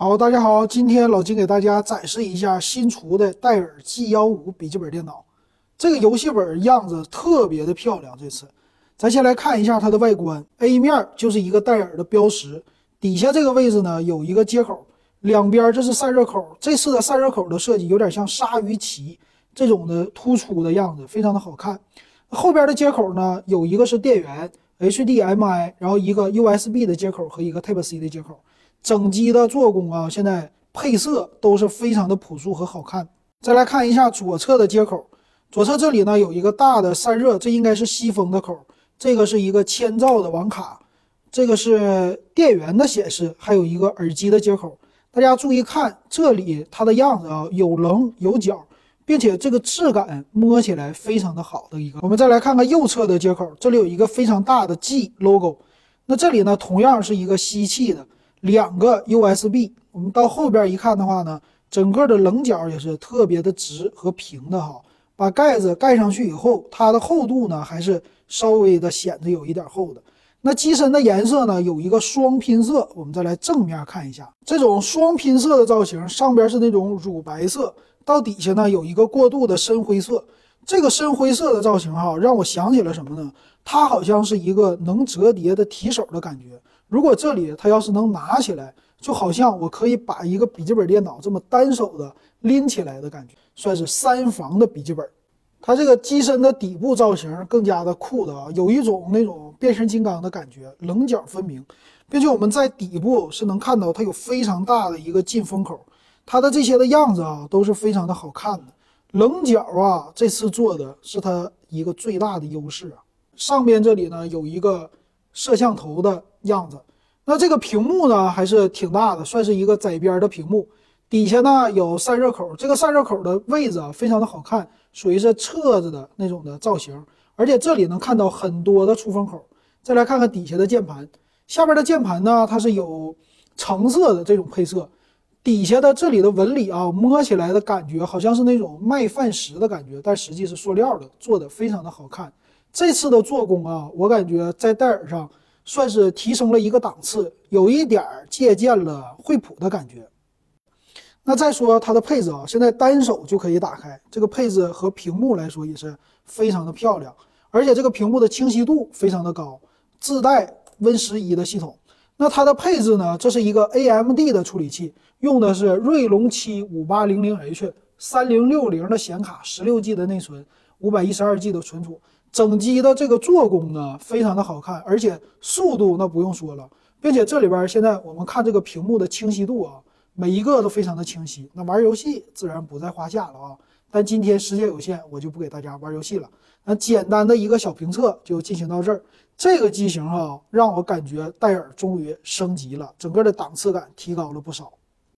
好，大家好，今天老金给大家展示一下新出的戴尔 G 幺五笔记本电脑。这个游戏本样子特别的漂亮。这次，咱先来看一下它的外观。A 面就是一个戴尔的标识，底下这个位置呢有一个接口，两边这是散热口。这次的散热口的设计有点像鲨鱼鳍这种的突出的样子，非常的好看。后边的接口呢有一个是电源 HDMI，然后一个 USB 的接口和一个 Type C 的接口。整机的做工啊，现在配色都是非常的朴素和好看。再来看一下左侧的接口，左侧这里呢有一个大的散热，这应该是吸风的口。这个是一个千兆的网卡，这个是电源的显示，还有一个耳机的接口。大家注意看这里它的样子啊，有棱有角，并且这个质感摸起来非常的好的一个。我们再来看看右侧的接口，这里有一个非常大的 G logo。那这里呢同样是一个吸气的。两个 USB，我们到后边一看的话呢，整个的棱角也是特别的直和平的哈。把盖子盖上去以后，它的厚度呢还是稍微的显得有一点厚的。那机身的颜色呢有一个双拼色，我们再来正面看一下，这种双拼色的造型，上边是那种乳白色，到底下呢有一个过渡的深灰色。这个深灰色的造型哈，让我想起了什么呢？它好像是一个能折叠的提手的感觉。如果这里它要是能拿起来，就好像我可以把一个笔记本电脑这么单手的拎起来的感觉，算是三防的笔记本。它这个机身的底部造型更加的酷的啊，有一种那种变形金刚的感觉，棱角分明，并且我们在底部是能看到它有非常大的一个进风口，它的这些的样子啊都是非常的好看的。棱角啊，这次做的是它一个最大的优势啊。上边这里呢有一个摄像头的。样子，那这个屏幕呢还是挺大的，算是一个窄边的屏幕。底下呢有散热口，这个散热口的位置啊非常的好看，属于是侧着的那种的造型。而且这里能看到很多的出风口。再来看看底下的键盘，下边的键盘呢它是有橙色的这种配色，底下的这里的纹理啊摸起来的感觉好像是那种麦饭石的感觉，但实际是塑料的，做的非常的好看。这次的做工啊，我感觉在戴尔上。算是提升了一个档次，有一点儿借鉴了惠普的感觉。那再说它的配置啊，现在单手就可以打开，这个配置和屏幕来说也是非常的漂亮，而且这个屏幕的清晰度非常的高，自带 Win 十一的系统。那它的配置呢，这是一个 AMD 的处理器，用的是锐龙七五八零零 H 三零六零的显卡，十六 G 的内存，五百一十二 G 的存储。整机的这个做工呢，非常的好看，而且速度那不用说了，并且这里边现在我们看这个屏幕的清晰度啊，每一个都非常的清晰。那玩游戏自然不在话下了啊。但今天时间有限，我就不给大家玩游戏了。那简单的一个小评测就进行到这儿。这个机型哈，让我感觉戴尔终于升级了，整个的档次感提高了不少。